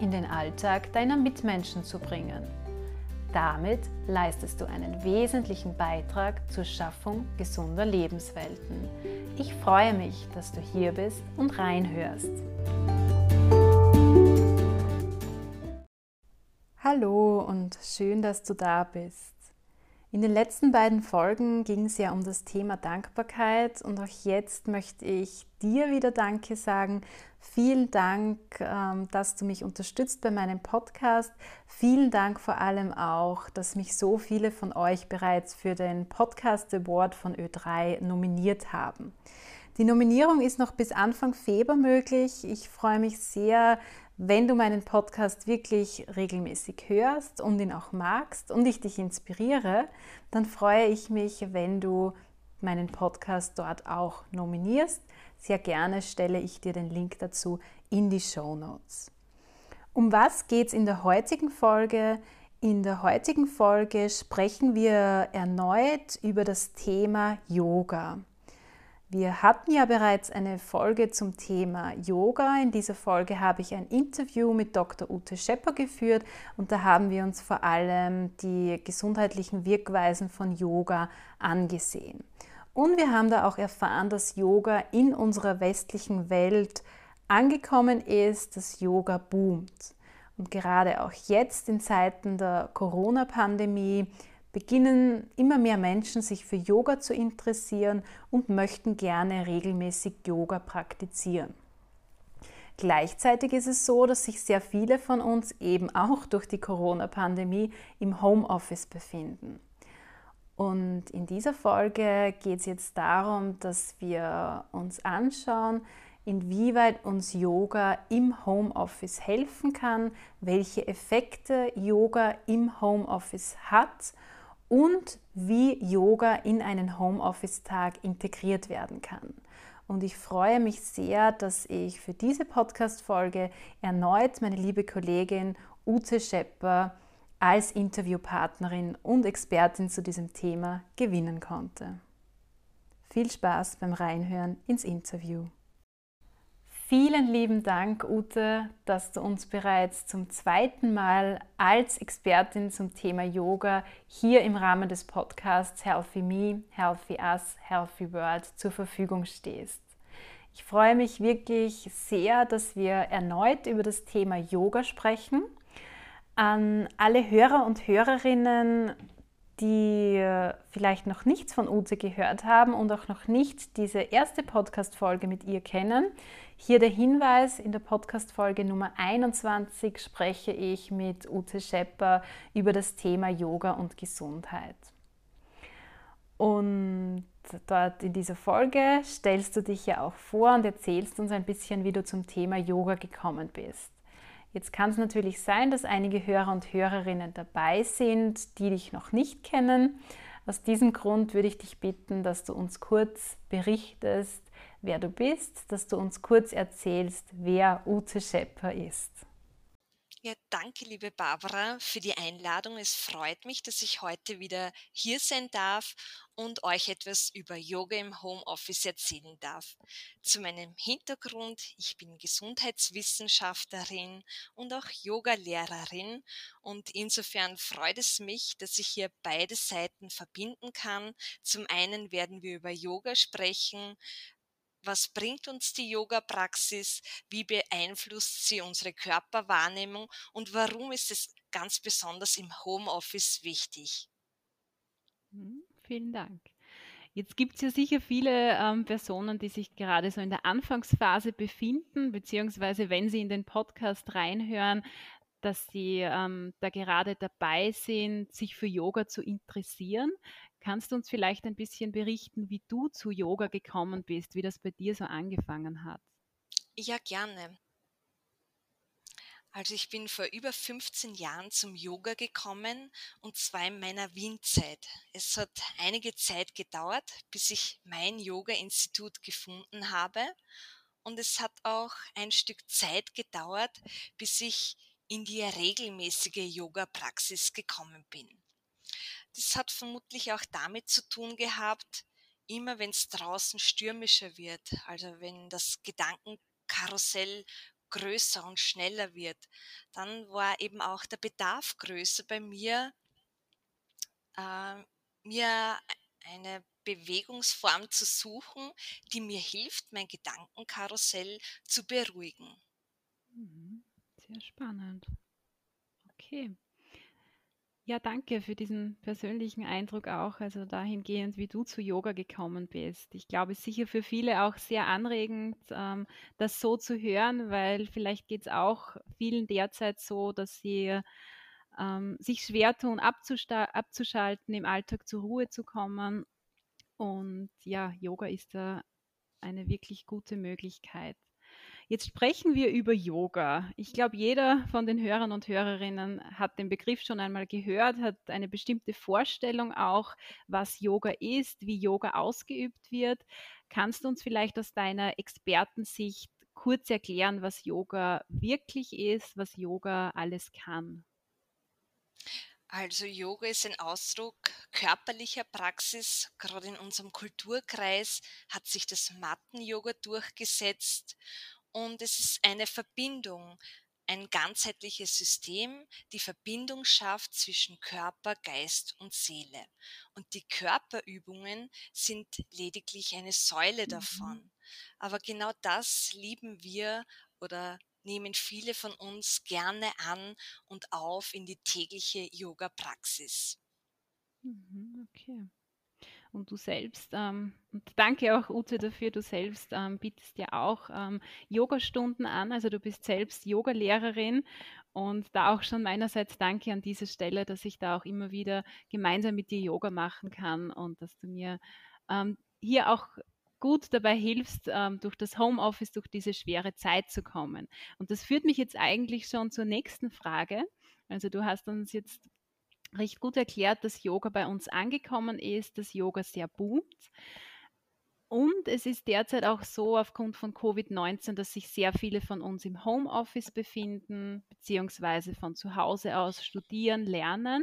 in den Alltag deiner Mitmenschen zu bringen. Damit leistest du einen wesentlichen Beitrag zur Schaffung gesunder Lebenswelten. Ich freue mich, dass du hier bist und reinhörst. Hallo und schön, dass du da bist. In den letzten beiden Folgen ging es ja um das Thema Dankbarkeit und auch jetzt möchte ich dir wieder Danke sagen. Vielen Dank, ähm, dass du mich unterstützt bei meinem Podcast. Vielen Dank vor allem auch, dass mich so viele von euch bereits für den Podcast Award von Ö3 nominiert haben. Die Nominierung ist noch bis Anfang Februar möglich. Ich freue mich sehr, wenn du meinen Podcast wirklich regelmäßig hörst und ihn auch magst und ich dich inspiriere, dann freue ich mich, wenn du meinen Podcast dort auch nominierst. Sehr gerne stelle ich dir den Link dazu in die Show Notes. Um was geht es in der heutigen Folge? In der heutigen Folge sprechen wir erneut über das Thema Yoga. Wir hatten ja bereits eine Folge zum Thema Yoga. In dieser Folge habe ich ein Interview mit Dr. Ute Schepper geführt und da haben wir uns vor allem die gesundheitlichen Wirkweisen von Yoga angesehen. Und wir haben da auch erfahren, dass Yoga in unserer westlichen Welt angekommen ist, dass Yoga boomt. Und gerade auch jetzt in Zeiten der Corona-Pandemie beginnen immer mehr Menschen sich für Yoga zu interessieren und möchten gerne regelmäßig Yoga praktizieren. Gleichzeitig ist es so, dass sich sehr viele von uns eben auch durch die Corona-Pandemie im Homeoffice befinden. Und in dieser Folge geht es jetzt darum, dass wir uns anschauen, inwieweit uns Yoga im Homeoffice helfen kann, welche Effekte Yoga im Homeoffice hat und wie Yoga in einen Homeoffice-Tag integriert werden kann. Und ich freue mich sehr, dass ich für diese Podcast-Folge erneut meine liebe Kollegin Ute Schepper als Interviewpartnerin und Expertin zu diesem Thema gewinnen konnte. Viel Spaß beim Reinhören ins Interview. Vielen lieben Dank, Ute, dass du uns bereits zum zweiten Mal als Expertin zum Thema Yoga hier im Rahmen des Podcasts Healthy Me, Healthy Us, Healthy World zur Verfügung stehst. Ich freue mich wirklich sehr, dass wir erneut über das Thema Yoga sprechen. An alle Hörer und Hörerinnen, die vielleicht noch nichts von Ute gehört haben und auch noch nicht diese erste Podcast-Folge mit ihr kennen, hier der Hinweis, in der Podcast-Folge Nummer 21 spreche ich mit Ute Schepper über das Thema Yoga und Gesundheit. Und dort in dieser Folge stellst du dich ja auch vor und erzählst uns ein bisschen, wie du zum Thema Yoga gekommen bist. Jetzt kann es natürlich sein, dass einige Hörer und Hörerinnen dabei sind, die dich noch nicht kennen. Aus diesem Grund würde ich dich bitten, dass du uns kurz berichtest, wer du bist, dass du uns kurz erzählst, wer Ute Schepper ist. Ja, danke, liebe Barbara, für die Einladung. Es freut mich, dass ich heute wieder hier sein darf und euch etwas über Yoga im Homeoffice erzählen darf. Zu meinem Hintergrund, ich bin Gesundheitswissenschaftlerin und auch Yoga-Lehrerin und insofern freut es mich, dass ich hier beide Seiten verbinden kann. Zum einen werden wir über Yoga sprechen, was bringt uns die Yoga-Praxis, wie beeinflusst sie unsere Körperwahrnehmung und warum ist es ganz besonders im Homeoffice wichtig? Hm, vielen Dank. Jetzt gibt es ja sicher viele ähm, Personen, die sich gerade so in der Anfangsphase befinden, beziehungsweise wenn sie in den Podcast reinhören, dass sie ähm, da gerade dabei sind, sich für Yoga zu interessieren. Kannst du uns vielleicht ein bisschen berichten, wie du zu Yoga gekommen bist, wie das bei dir so angefangen hat? Ja, gerne. Also ich bin vor über 15 Jahren zum Yoga gekommen und zwar in meiner Wienzeit. Es hat einige Zeit gedauert, bis ich mein Yoga-Institut gefunden habe und es hat auch ein Stück Zeit gedauert, bis ich in die regelmäßige Yoga-Praxis gekommen bin. Das hat vermutlich auch damit zu tun gehabt, immer wenn es draußen stürmischer wird, also wenn das Gedankenkarussell größer und schneller wird, dann war eben auch der Bedarf größer bei mir, äh, mir eine Bewegungsform zu suchen, die mir hilft, mein Gedankenkarussell zu beruhigen. Mhm. Sehr spannend. Okay. Ja, danke für diesen persönlichen Eindruck auch, also dahingehend, wie du zu Yoga gekommen bist. Ich glaube, es ist sicher für viele auch sehr anregend, ähm, das so zu hören, weil vielleicht geht es auch vielen derzeit so, dass sie ähm, sich schwer tun, abzuschalten, im Alltag zur Ruhe zu kommen. Und ja, Yoga ist da eine wirklich gute Möglichkeit. Jetzt sprechen wir über Yoga. Ich glaube, jeder von den Hörern und Hörerinnen hat den Begriff schon einmal gehört, hat eine bestimmte Vorstellung auch, was Yoga ist, wie Yoga ausgeübt wird. Kannst du uns vielleicht aus deiner Expertensicht kurz erklären, was Yoga wirklich ist, was Yoga alles kann? Also Yoga ist ein Ausdruck körperlicher Praxis. Gerade in unserem Kulturkreis hat sich das Matten-Yoga durchgesetzt und es ist eine Verbindung, ein ganzheitliches System, die Verbindung schafft zwischen Körper, Geist und Seele. Und die Körperübungen sind lediglich eine Säule mhm. davon. Aber genau das lieben wir oder nehmen viele von uns gerne an und auf in die tägliche Yoga-Praxis. Mhm, okay. Und du selbst, ähm, und danke auch Ute dafür, du selbst ähm, bietest ja auch ähm, Yogastunden an, also du bist selbst Yogalehrerin und da auch schon meinerseits danke an dieser Stelle, dass ich da auch immer wieder gemeinsam mit dir Yoga machen kann und dass du mir ähm, hier auch gut dabei hilfst, ähm, durch das Homeoffice, durch diese schwere Zeit zu kommen. Und das führt mich jetzt eigentlich schon zur nächsten Frage. Also du hast uns jetzt recht gut erklärt, dass Yoga bei uns angekommen ist, dass Yoga sehr boomt. Und es ist derzeit auch so aufgrund von Covid-19, dass sich sehr viele von uns im Homeoffice befinden, beziehungsweise von zu Hause aus studieren, lernen.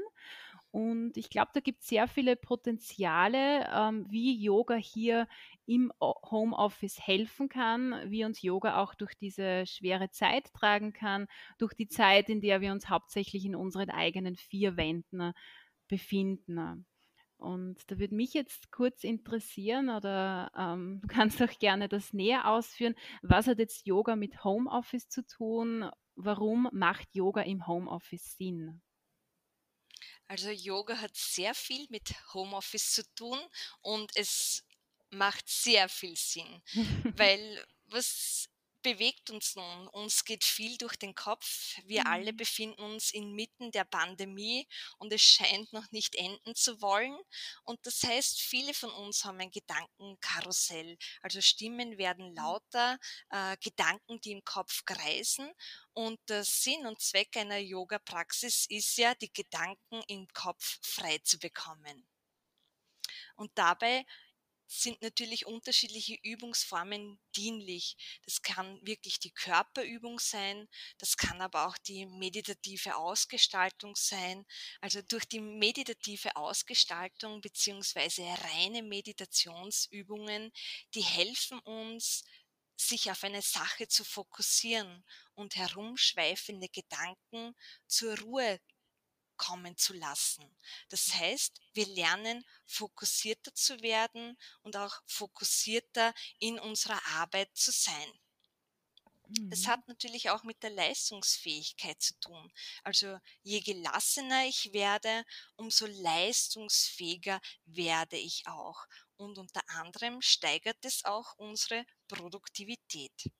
Und ich glaube, da gibt es sehr viele Potenziale, ähm, wie Yoga hier im Homeoffice helfen kann, wie uns Yoga auch durch diese schwere Zeit tragen kann, durch die Zeit, in der wir uns hauptsächlich in unseren eigenen vier Wänden befinden. Und da würde mich jetzt kurz interessieren, oder ähm, du kannst auch gerne das näher ausführen. Was hat jetzt Yoga mit Homeoffice zu tun? Warum macht Yoga im Homeoffice Sinn? Also Yoga hat sehr viel mit Homeoffice zu tun und es macht sehr viel Sinn, weil was bewegt uns nun? Uns geht viel durch den Kopf. Wir mhm. alle befinden uns inmitten der Pandemie und es scheint noch nicht enden zu wollen. Und das heißt, viele von uns haben ein Gedankenkarussell. Also Stimmen werden mhm. lauter, äh, Gedanken, die im Kopf kreisen. Und der Sinn und Zweck einer Yoga-Praxis ist ja, die Gedanken im Kopf frei zu bekommen. Und dabei sind natürlich unterschiedliche Übungsformen dienlich. Das kann wirklich die Körperübung sein, das kann aber auch die meditative Ausgestaltung sein. Also durch die meditative Ausgestaltung beziehungsweise reine Meditationsübungen, die helfen uns, sich auf eine Sache zu fokussieren und herumschweifende Gedanken zur Ruhe kommen zu lassen. Das heißt, wir lernen fokussierter zu werden und auch fokussierter in unserer Arbeit zu sein. Das mhm. hat natürlich auch mit der Leistungsfähigkeit zu tun. Also je gelassener ich werde, umso leistungsfähiger werde ich auch. Und unter anderem steigert es auch unsere Produktivität.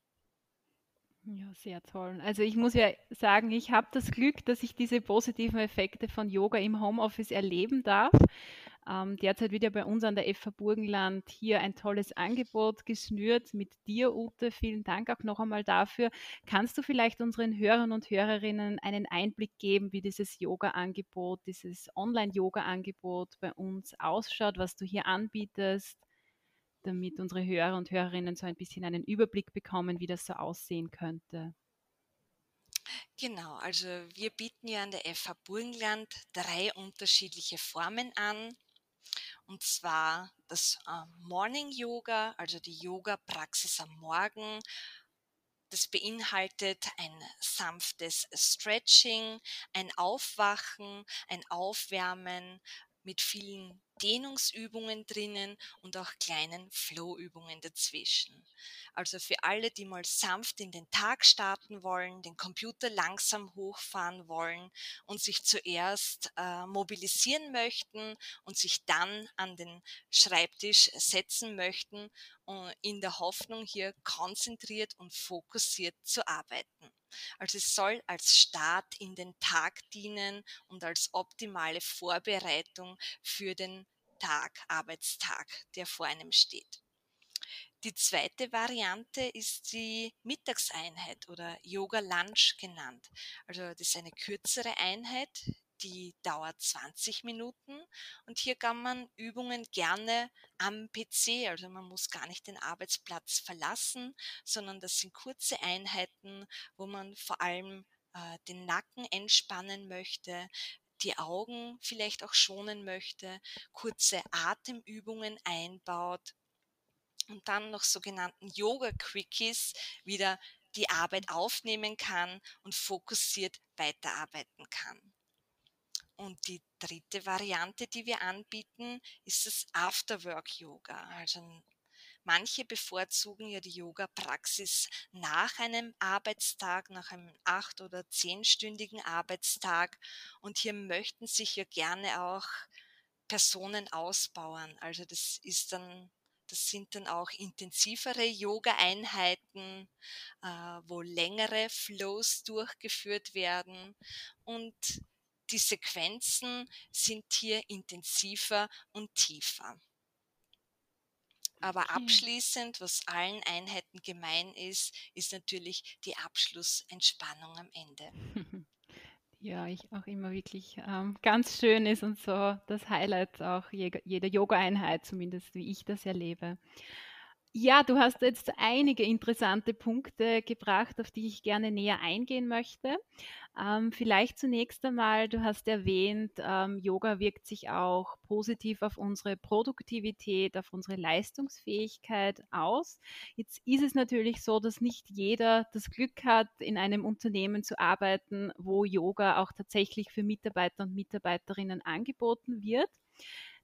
Ja, sehr toll. Also ich muss ja sagen, ich habe das Glück, dass ich diese positiven Effekte von Yoga im Homeoffice erleben darf. Ähm, derzeit wird ja bei uns an der FH Burgenland hier ein tolles Angebot geschnürt mit dir, Ute. Vielen Dank auch noch einmal dafür. Kannst du vielleicht unseren Hörern und Hörerinnen einen Einblick geben, wie dieses Yoga-Angebot, dieses Online-Yoga-Angebot bei uns ausschaut, was du hier anbietest? Damit unsere Hörer und Hörerinnen so ein bisschen einen Überblick bekommen, wie das so aussehen könnte. Genau, also wir bieten ja an der FH Burgenland drei unterschiedliche Formen an. Und zwar das äh, Morning Yoga, also die Yoga-Praxis am Morgen. Das beinhaltet ein sanftes Stretching, ein Aufwachen, ein Aufwärmen mit vielen Dehnungsübungen drinnen und auch kleinen Flow-Übungen dazwischen. Also für alle, die mal sanft in den Tag starten wollen, den Computer langsam hochfahren wollen und sich zuerst äh, mobilisieren möchten und sich dann an den Schreibtisch setzen möchten, uh, in der Hoffnung, hier konzentriert und fokussiert zu arbeiten. Also es soll als Start in den Tag dienen und als optimale Vorbereitung für den Tag, Arbeitstag, der vor einem steht. Die zweite Variante ist die Mittagseinheit oder Yoga Lunch genannt. Also das ist eine kürzere Einheit, die dauert 20 Minuten und hier kann man Übungen gerne am PC, also man muss gar nicht den Arbeitsplatz verlassen, sondern das sind kurze Einheiten, wo man vor allem äh, den Nacken entspannen möchte, die Augen vielleicht auch schonen möchte, kurze Atemübungen einbaut und dann noch sogenannten Yoga-Quickies wieder die Arbeit aufnehmen kann und fokussiert weiterarbeiten kann. Und die dritte Variante, die wir anbieten, ist das Afterwork-Yoga. Also Manche bevorzugen ja die Yoga-Praxis nach einem Arbeitstag, nach einem acht- oder zehnstündigen Arbeitstag. Und hier möchten sich ja gerne auch Personen ausbauen. Also das ist dann das sind dann auch intensivere Yoga-Einheiten, äh, wo längere Flows durchgeführt werden. Und die Sequenzen sind hier intensiver und tiefer. Aber abschließend, was allen Einheiten gemein ist, ist natürlich die Abschlussentspannung am Ende. Ja, ich auch immer wirklich ähm, ganz schön ist und so das Highlight auch jeder Yoga-Einheit, zumindest wie ich das erlebe. Ja, du hast jetzt einige interessante Punkte gebracht, auf die ich gerne näher eingehen möchte. Ähm, vielleicht zunächst einmal, du hast erwähnt, ähm, Yoga wirkt sich auch positiv auf unsere Produktivität, auf unsere Leistungsfähigkeit aus. Jetzt ist es natürlich so, dass nicht jeder das Glück hat, in einem Unternehmen zu arbeiten, wo Yoga auch tatsächlich für Mitarbeiter und Mitarbeiterinnen angeboten wird.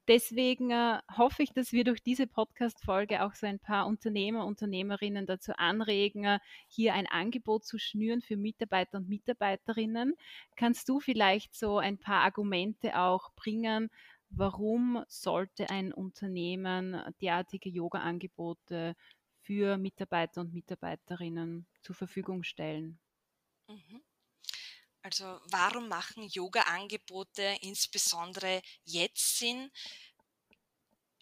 Deswegen äh, hoffe ich, dass wir durch diese Podcast-Folge auch so ein paar Unternehmer, Unternehmerinnen dazu anregen, äh, hier ein Angebot zu schnüren für Mitarbeiter und Mitarbeiterinnen. Kannst du vielleicht so ein paar Argumente auch bringen, warum sollte ein Unternehmen derartige Yoga-Angebote für Mitarbeiter und Mitarbeiterinnen zur Verfügung stellen? Mhm. Also warum machen Yoga-Angebote insbesondere jetzt Sinn?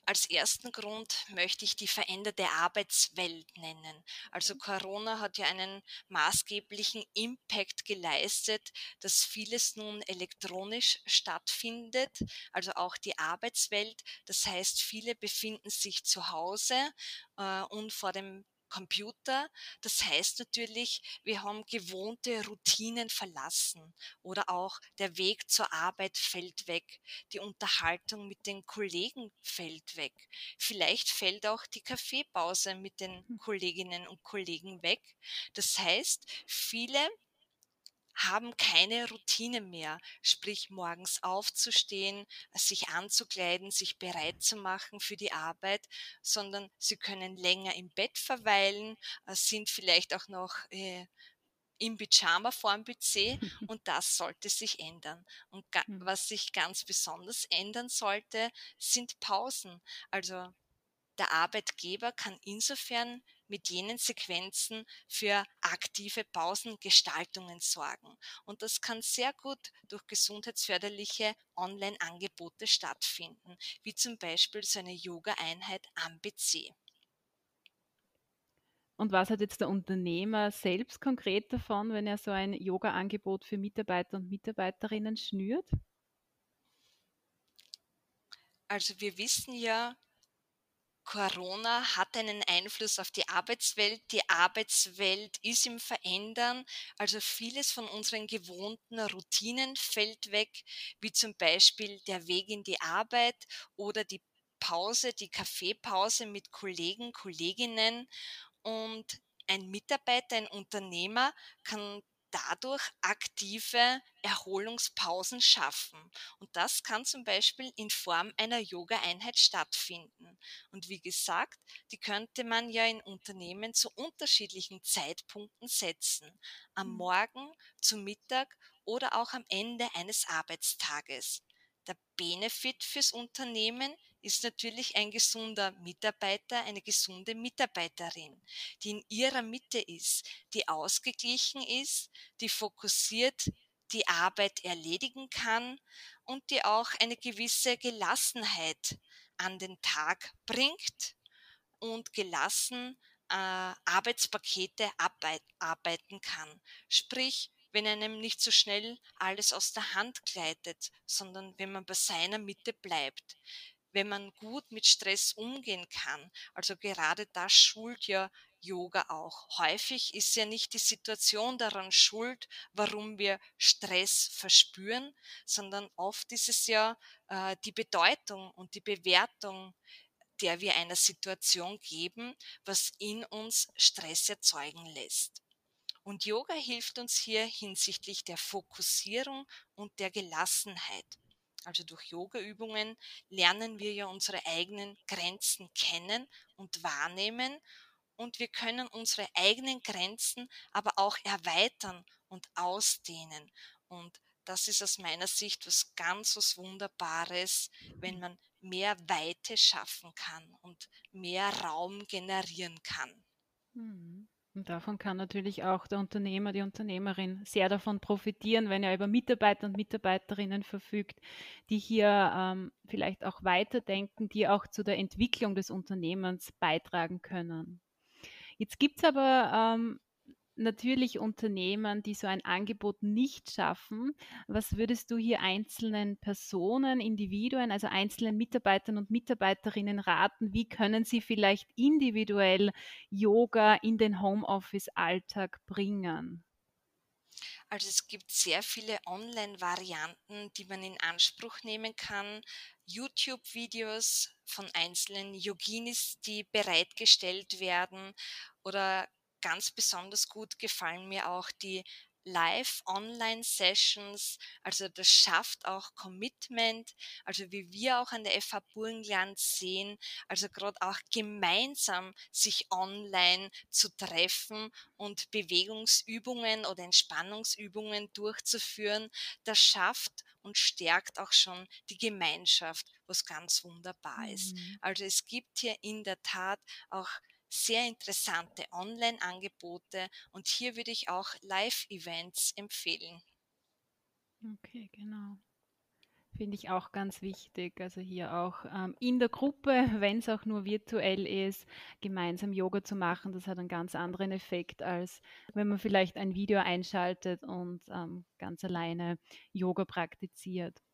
Als ersten Grund möchte ich die veränderte Arbeitswelt nennen. Also mhm. Corona hat ja einen maßgeblichen Impact geleistet, dass vieles nun elektronisch stattfindet, also auch die Arbeitswelt. Das heißt, viele befinden sich zu Hause äh, und vor dem Computer. Das heißt natürlich, wir haben gewohnte Routinen verlassen oder auch der Weg zur Arbeit fällt weg, die Unterhaltung mit den Kollegen fällt weg. Vielleicht fällt auch die Kaffeepause mit den hm. Kolleginnen und Kollegen weg. Das heißt, viele haben keine Routine mehr, sprich morgens aufzustehen, sich anzukleiden, sich bereit zu machen für die Arbeit, sondern sie können länger im Bett verweilen, äh, sind vielleicht auch noch äh, im Pyjama vorm PC und das sollte sich ändern. Und hm. was sich ganz besonders ändern sollte, sind Pausen. Also der Arbeitgeber kann insofern mit jenen Sequenzen für aktive Pausengestaltungen sorgen. Und das kann sehr gut durch gesundheitsförderliche Online-Angebote stattfinden, wie zum Beispiel so eine Yoga-Einheit am PC. Und was hat jetzt der Unternehmer selbst konkret davon, wenn er so ein Yoga-Angebot für Mitarbeiter und Mitarbeiterinnen schnürt? Also wir wissen ja, Corona hat einen Einfluss auf die Arbeitswelt. Die Arbeitswelt ist im Verändern. Also vieles von unseren gewohnten Routinen fällt weg, wie zum Beispiel der Weg in die Arbeit oder die Pause, die Kaffeepause mit Kollegen, Kolleginnen. Und ein Mitarbeiter, ein Unternehmer kann dadurch aktive Erholungspausen schaffen. Und das kann zum Beispiel in Form einer Yoga-Einheit stattfinden. Und wie gesagt, die könnte man ja in Unternehmen zu unterschiedlichen Zeitpunkten setzen. Am mhm. Morgen, zum Mittag oder auch am Ende eines Arbeitstages. Der Benefit fürs Unternehmen ist natürlich ein gesunder Mitarbeiter, eine gesunde Mitarbeiterin, die in ihrer Mitte ist, die ausgeglichen ist, die fokussiert die Arbeit erledigen kann und die auch eine gewisse Gelassenheit an den Tag bringt und gelassen äh, Arbeitspakete arbeiten kann. Sprich, wenn einem nicht so schnell alles aus der Hand gleitet, sondern wenn man bei seiner Mitte bleibt, wenn man gut mit Stress umgehen kann. Also gerade das schult ja Yoga auch. Häufig ist ja nicht die Situation daran schuld, warum wir Stress verspüren, sondern oft ist es ja äh, die Bedeutung und die Bewertung, der wir einer Situation geben, was in uns Stress erzeugen lässt. Und Yoga hilft uns hier hinsichtlich der Fokussierung und der Gelassenheit. Also durch Yoga-Übungen lernen wir ja unsere eigenen Grenzen kennen und wahrnehmen und wir können unsere eigenen Grenzen aber auch erweitern und ausdehnen. Und das ist aus meiner Sicht was ganz was Wunderbares, wenn man mehr Weite schaffen kann und mehr Raum generieren kann. Mhm. Und davon kann natürlich auch der Unternehmer, die Unternehmerin sehr davon profitieren, wenn er über Mitarbeiter und Mitarbeiterinnen verfügt, die hier ähm, vielleicht auch weiterdenken, die auch zu der Entwicklung des Unternehmens beitragen können. Jetzt gibt es aber ähm, natürlich Unternehmen, die so ein Angebot nicht schaffen. Was würdest du hier einzelnen Personen, Individuen, also einzelnen Mitarbeitern und Mitarbeiterinnen raten? Wie können sie vielleicht individuell Yoga in den Homeoffice-Alltag bringen? Also es gibt sehr viele Online-Varianten, die man in Anspruch nehmen kann. YouTube-Videos von einzelnen Yoginis, die bereitgestellt werden oder ganz besonders gut gefallen mir auch die Live-Online-Sessions, also das schafft auch Commitment, also wie wir auch an der FH Burgenland sehen, also gerade auch gemeinsam sich online zu treffen und Bewegungsübungen oder Entspannungsübungen durchzuführen, das schafft und stärkt auch schon die Gemeinschaft, was ganz wunderbar ist. Mhm. Also es gibt hier in der Tat auch sehr interessante Online-Angebote und hier würde ich auch Live-Events empfehlen. Okay, genau. Finde ich auch ganz wichtig. Also hier auch ähm, in der Gruppe, wenn es auch nur virtuell ist, gemeinsam Yoga zu machen. Das hat einen ganz anderen Effekt, als wenn man vielleicht ein Video einschaltet und ähm, ganz alleine Yoga praktiziert.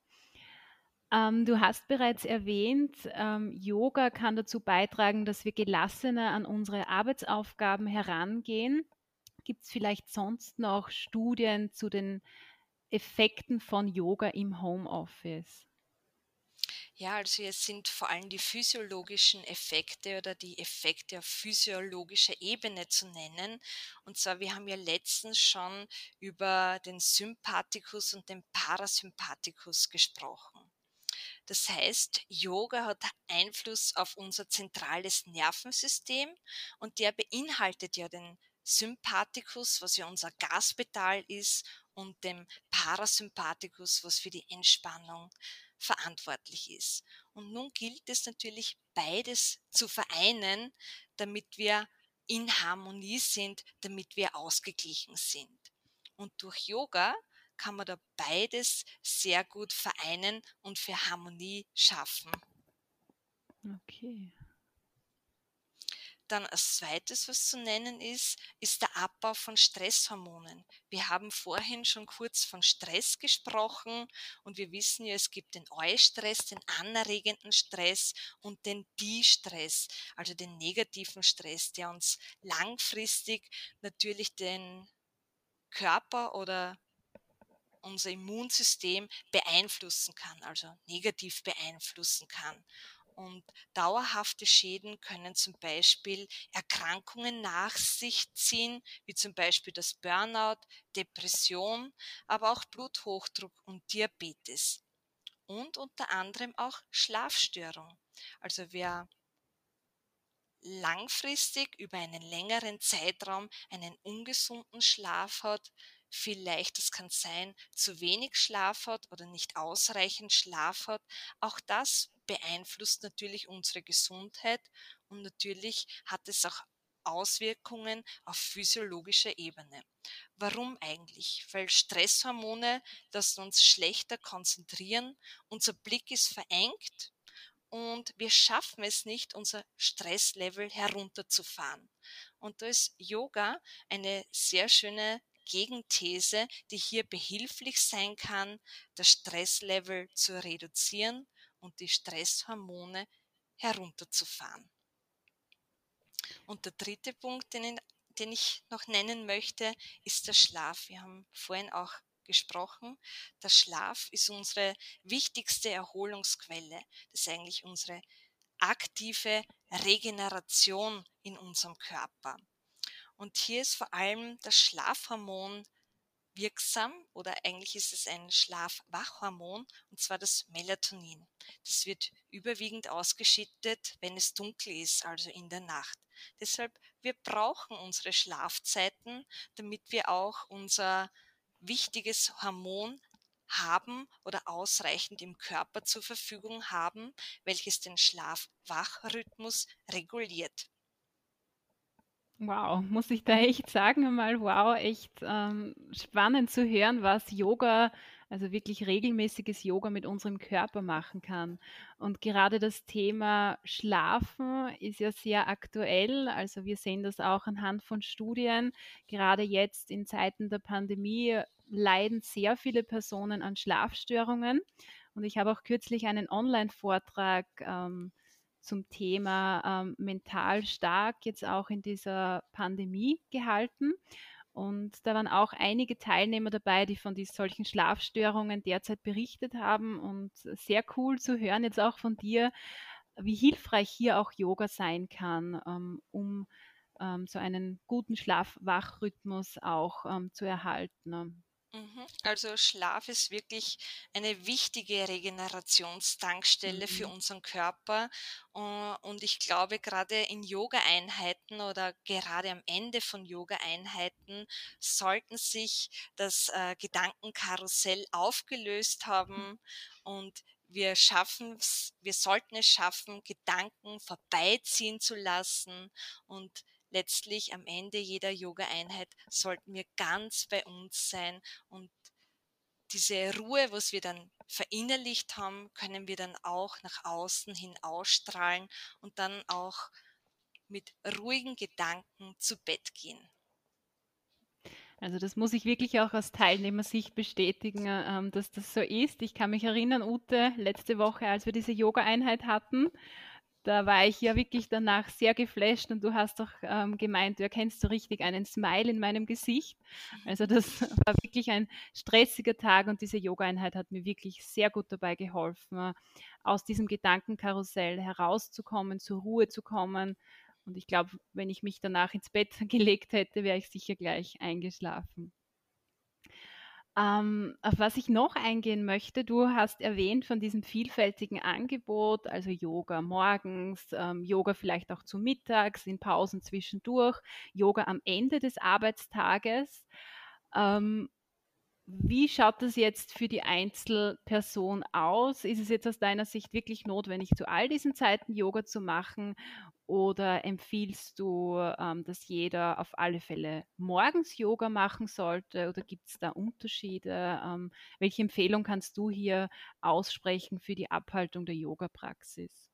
Ähm, du hast bereits erwähnt, ähm, Yoga kann dazu beitragen, dass wir gelassener an unsere Arbeitsaufgaben herangehen. Gibt es vielleicht sonst noch Studien zu den Effekten von Yoga im Homeoffice? Ja, also es sind vor allem die physiologischen Effekte oder die Effekte auf physiologischer Ebene zu nennen. Und zwar, wir haben ja letztens schon über den Sympathikus und den Parasympathikus gesprochen. Das heißt, Yoga hat Einfluss auf unser zentrales Nervensystem und der beinhaltet ja den Sympathikus, was ja unser Gaspedal ist, und dem Parasympathikus, was für die Entspannung verantwortlich ist. Und nun gilt es natürlich, beides zu vereinen, damit wir in Harmonie sind, damit wir ausgeglichen sind. Und durch Yoga kann man da beides sehr gut vereinen und für Harmonie schaffen. Okay. Dann als zweites, was zu nennen ist, ist der Abbau von Stresshormonen. Wir haben vorhin schon kurz von Stress gesprochen und wir wissen ja, es gibt den Eustress, den anerregenden Stress und den Die-Stress, also den negativen Stress, der uns langfristig natürlich den Körper oder unser Immunsystem beeinflussen kann, also negativ beeinflussen kann. Und dauerhafte Schäden können zum Beispiel Erkrankungen nach sich ziehen, wie zum Beispiel das Burnout, Depression, aber auch Bluthochdruck und Diabetes. Und unter anderem auch Schlafstörung. Also wer langfristig über einen längeren Zeitraum einen ungesunden Schlaf hat, vielleicht, das kann sein, zu wenig Schlaf hat oder nicht ausreichend Schlaf hat. Auch das beeinflusst natürlich unsere Gesundheit und natürlich hat es auch Auswirkungen auf physiologischer Ebene. Warum eigentlich? Weil Stresshormone lassen uns schlechter konzentrieren, unser Blick ist verengt und wir schaffen es nicht, unser Stresslevel herunterzufahren. Und da ist Yoga eine sehr schöne Gegenthese, die hier behilflich sein kann, das Stresslevel zu reduzieren und die Stresshormone herunterzufahren. Und der dritte Punkt, den, den ich noch nennen möchte, ist der Schlaf. Wir haben vorhin auch gesprochen. Der Schlaf ist unsere wichtigste Erholungsquelle. Das ist eigentlich unsere aktive Regeneration in unserem Körper. Und hier ist vor allem das Schlafhormon wirksam oder eigentlich ist es ein Schlafwachhormon und zwar das Melatonin. Das wird überwiegend ausgeschüttet, wenn es dunkel ist, also in der Nacht. Deshalb, wir brauchen unsere Schlafzeiten, damit wir auch unser wichtiges Hormon haben oder ausreichend im Körper zur Verfügung haben, welches den Schlaf-Wach-Rhythmus reguliert. Wow, muss ich da echt sagen, einmal wow, echt ähm, spannend zu hören, was Yoga, also wirklich regelmäßiges Yoga mit unserem Körper machen kann. Und gerade das Thema Schlafen ist ja sehr aktuell. Also wir sehen das auch anhand von Studien. Gerade jetzt in Zeiten der Pandemie leiden sehr viele Personen an Schlafstörungen. Und ich habe auch kürzlich einen Online-Vortrag ähm, zum Thema ähm, mental stark jetzt auch in dieser Pandemie gehalten. Und da waren auch einige Teilnehmer dabei, die von diesen solchen Schlafstörungen derzeit berichtet haben. Und sehr cool zu hören jetzt auch von dir, wie hilfreich hier auch Yoga sein kann, ähm, um ähm, so einen guten Schlaf-Wach-Rhythmus auch ähm, zu erhalten. Mhm. Also Schlaf ist wirklich eine wichtige Regenerationstankstelle mhm. für unseren Körper. Äh, und ich glaube, gerade in Yoga-Einheiten oder gerade am Ende von Yoga-Einheiten sollten sich das äh, Gedankenkarussell aufgelöst haben und wir schaffen es, wir sollten es schaffen, Gedanken vorbeiziehen zu lassen und letztlich am Ende jeder Yoga-Einheit sollten wir ganz bei uns sein und diese Ruhe, was wir dann verinnerlicht haben, können wir dann auch nach außen hin ausstrahlen und dann auch mit ruhigen Gedanken zu Bett gehen. Also das muss ich wirklich auch aus Teilnehmersicht bestätigen, ähm, dass das so ist. Ich kann mich erinnern, Ute, letzte Woche, als wir diese Yoga-Einheit hatten, da war ich ja wirklich danach sehr geflasht und du hast doch ähm, gemeint, du erkennst so richtig einen Smile in meinem Gesicht. Also das war wirklich ein stressiger Tag und diese Yoga-Einheit hat mir wirklich sehr gut dabei geholfen, aus diesem Gedankenkarussell herauszukommen, zur Ruhe zu kommen. Und ich glaube, wenn ich mich danach ins Bett gelegt hätte, wäre ich sicher gleich eingeschlafen. Ähm, auf was ich noch eingehen möchte, du hast erwähnt von diesem vielfältigen Angebot, also Yoga morgens, ähm, Yoga vielleicht auch zu mittags, in Pausen zwischendurch, Yoga am Ende des Arbeitstages. Ähm, wie schaut das jetzt für die Einzelperson aus? Ist es jetzt aus deiner Sicht wirklich notwendig, zu all diesen Zeiten Yoga zu machen? Oder empfiehlst du, ähm, dass jeder auf alle Fälle morgens Yoga machen sollte? Oder gibt es da Unterschiede? Ähm, welche Empfehlung kannst du hier aussprechen für die Abhaltung der Yoga-Praxis?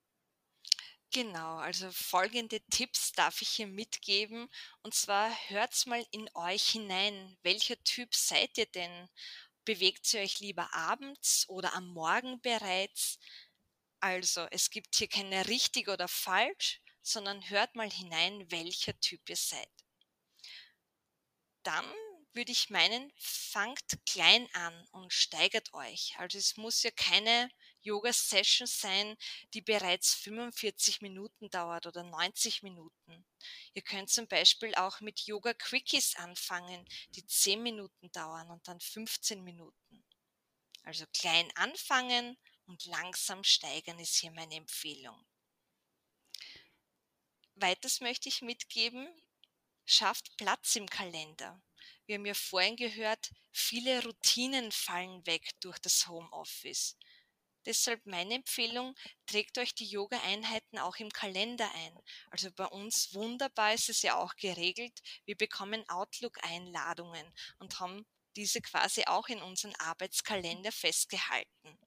Genau, also folgende Tipps darf ich hier mitgeben. Und zwar hört's mal in euch hinein. Welcher Typ seid ihr denn? Bewegt ihr euch lieber abends oder am Morgen bereits? Also, es gibt hier keine richtig oder falsch, sondern hört mal hinein, welcher Typ ihr seid. Dann würde ich meinen, fangt klein an und steigert euch. Also es muss ja keine Yoga-Session sein, die bereits 45 Minuten dauert oder 90 Minuten. Ihr könnt zum Beispiel auch mit Yoga-Quickies anfangen, die 10 Minuten dauern und dann 15 Minuten. Also klein anfangen und langsam steigern ist hier meine Empfehlung. Weiters möchte ich mitgeben, schafft Platz im Kalender wir haben ja vorhin gehört, viele Routinen fallen weg durch das Homeoffice. Deshalb meine Empfehlung, trägt euch die Yoga-Einheiten auch im Kalender ein. Also bei uns wunderbar ist es ja auch geregelt. Wir bekommen Outlook-Einladungen und haben diese quasi auch in unseren Arbeitskalender festgehalten.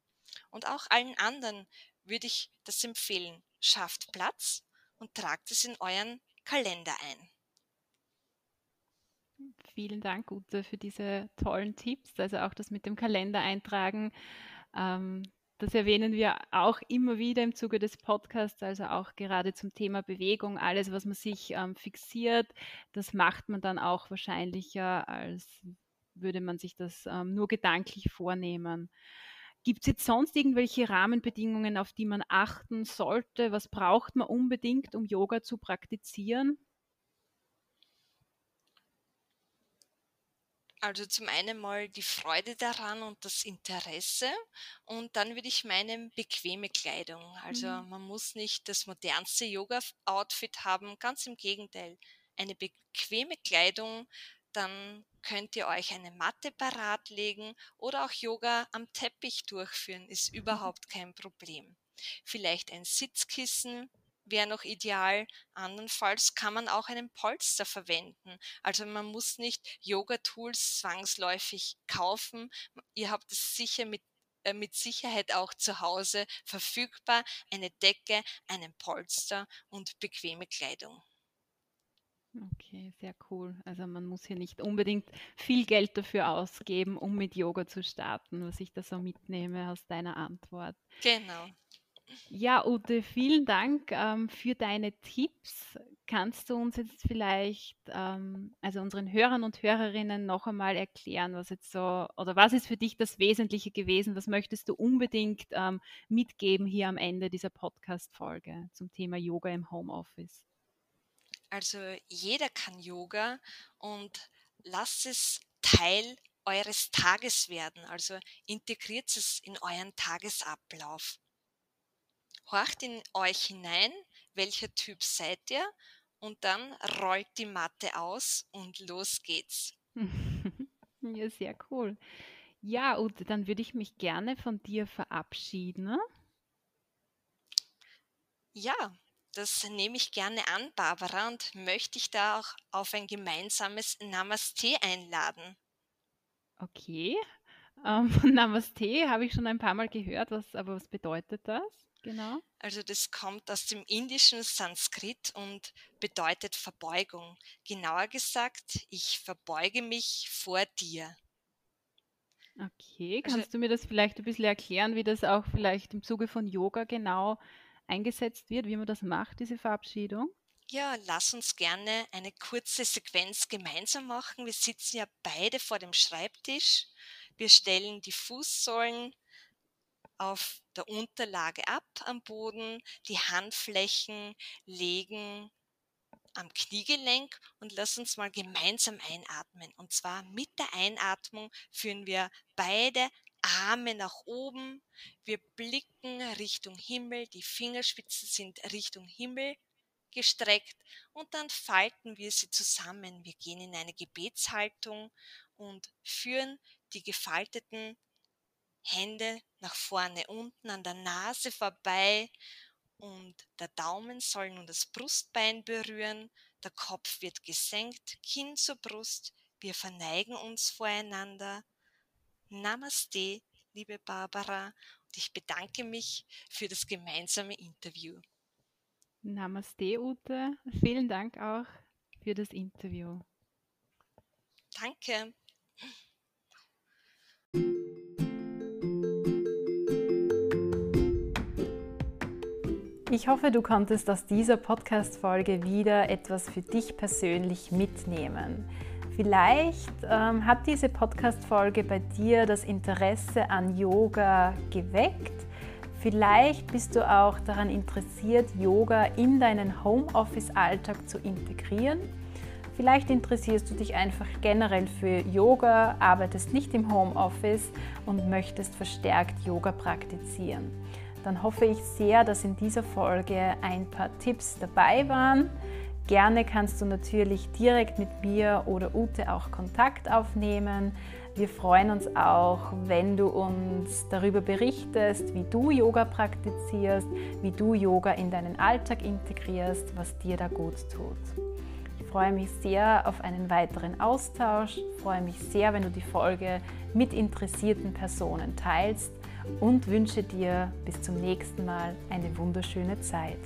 Und auch allen anderen würde ich das empfehlen. Schafft Platz und tragt es in euren Kalender ein. Vielen Dank, Ute, für diese tollen Tipps. Also auch das mit dem Kalender eintragen. Ähm, das erwähnen wir auch immer wieder im Zuge des Podcasts, also auch gerade zum Thema Bewegung. Alles, was man sich ähm, fixiert, das macht man dann auch wahrscheinlicher, als würde man sich das ähm, nur gedanklich vornehmen. Gibt es jetzt sonst irgendwelche Rahmenbedingungen, auf die man achten sollte? Was braucht man unbedingt, um Yoga zu praktizieren? Also zum einen mal die Freude daran und das Interesse und dann würde ich meinen bequeme Kleidung. Also mhm. man muss nicht das modernste Yoga-Outfit haben, ganz im Gegenteil. Eine bequeme Kleidung, dann könnt ihr euch eine Matte parat legen oder auch Yoga am Teppich durchführen, ist mhm. überhaupt kein Problem. Vielleicht ein Sitzkissen wäre noch ideal. Andernfalls kann man auch einen Polster verwenden. Also man muss nicht Yoga-Tools zwangsläufig kaufen. Ihr habt es sicher mit äh, mit Sicherheit auch zu Hause verfügbar. Eine Decke, einen Polster und bequeme Kleidung. Okay, sehr cool. Also man muss hier nicht unbedingt viel Geld dafür ausgeben, um mit Yoga zu starten, was ich da so mitnehme aus deiner Antwort. Genau. Ja, Ute, vielen Dank ähm, für deine Tipps. Kannst du uns jetzt vielleicht, ähm, also unseren Hörern und Hörerinnen noch einmal erklären, was jetzt so, oder was ist für dich das Wesentliche gewesen? Was möchtest du unbedingt ähm, mitgeben hier am Ende dieser Podcast-Folge zum Thema Yoga im Homeoffice? Also jeder kann Yoga und lasst es Teil eures Tages werden. Also integriert es in euren Tagesablauf. Horcht in euch hinein, welcher Typ seid ihr und dann rollt die Matte aus und los geht's. ja, sehr cool. Ja, und dann würde ich mich gerne von dir verabschieden. Ne? Ja, das nehme ich gerne an, Barbara, und möchte ich da auch auf ein gemeinsames Namaste einladen. Okay. Ähm, Namaste habe ich schon ein paar Mal gehört, was, aber was bedeutet das? Genau. Also das kommt aus dem indischen Sanskrit und bedeutet Verbeugung. Genauer gesagt, ich verbeuge mich vor dir. Okay, also kannst also, du mir das vielleicht ein bisschen erklären, wie das auch vielleicht im Zuge von Yoga genau eingesetzt wird, wie man das macht, diese Verabschiedung? Ja, lass uns gerne eine kurze Sequenz gemeinsam machen. Wir sitzen ja beide vor dem Schreibtisch. Wir stellen die Fußsohlen auf der Unterlage ab am Boden, die Handflächen legen am Kniegelenk und lass uns mal gemeinsam einatmen. Und zwar mit der Einatmung führen wir beide Arme nach oben. Wir blicken Richtung Himmel. Die Fingerspitzen sind Richtung Himmel gestreckt und dann falten wir sie zusammen. Wir gehen in eine Gebetshaltung und führen die gefalteten Hände nach vorne unten an der Nase vorbei und der Daumen soll nun das Brustbein berühren, der Kopf wird gesenkt, Kinn zur Brust, wir verneigen uns voreinander. Namaste, liebe Barbara, und ich bedanke mich für das gemeinsame Interview. Namaste, Ute. Vielen Dank auch für das Interview. Danke. Ich hoffe, du konntest aus dieser Podcast-Folge wieder etwas für dich persönlich mitnehmen. Vielleicht ähm, hat diese Podcast-Folge bei dir das Interesse an Yoga geweckt. Vielleicht bist du auch daran interessiert, Yoga in deinen Homeoffice-Alltag zu integrieren. Vielleicht interessierst du dich einfach generell für Yoga, arbeitest nicht im Homeoffice und möchtest verstärkt Yoga praktizieren dann hoffe ich sehr, dass in dieser Folge ein paar Tipps dabei waren. Gerne kannst du natürlich direkt mit mir oder Ute auch Kontakt aufnehmen. Wir freuen uns auch, wenn du uns darüber berichtest, wie du Yoga praktizierst, wie du Yoga in deinen Alltag integrierst, was dir da gut tut. Ich freue mich sehr auf einen weiteren Austausch, ich freue mich sehr, wenn du die Folge mit interessierten Personen teilst und wünsche dir bis zum nächsten Mal eine wunderschöne Zeit.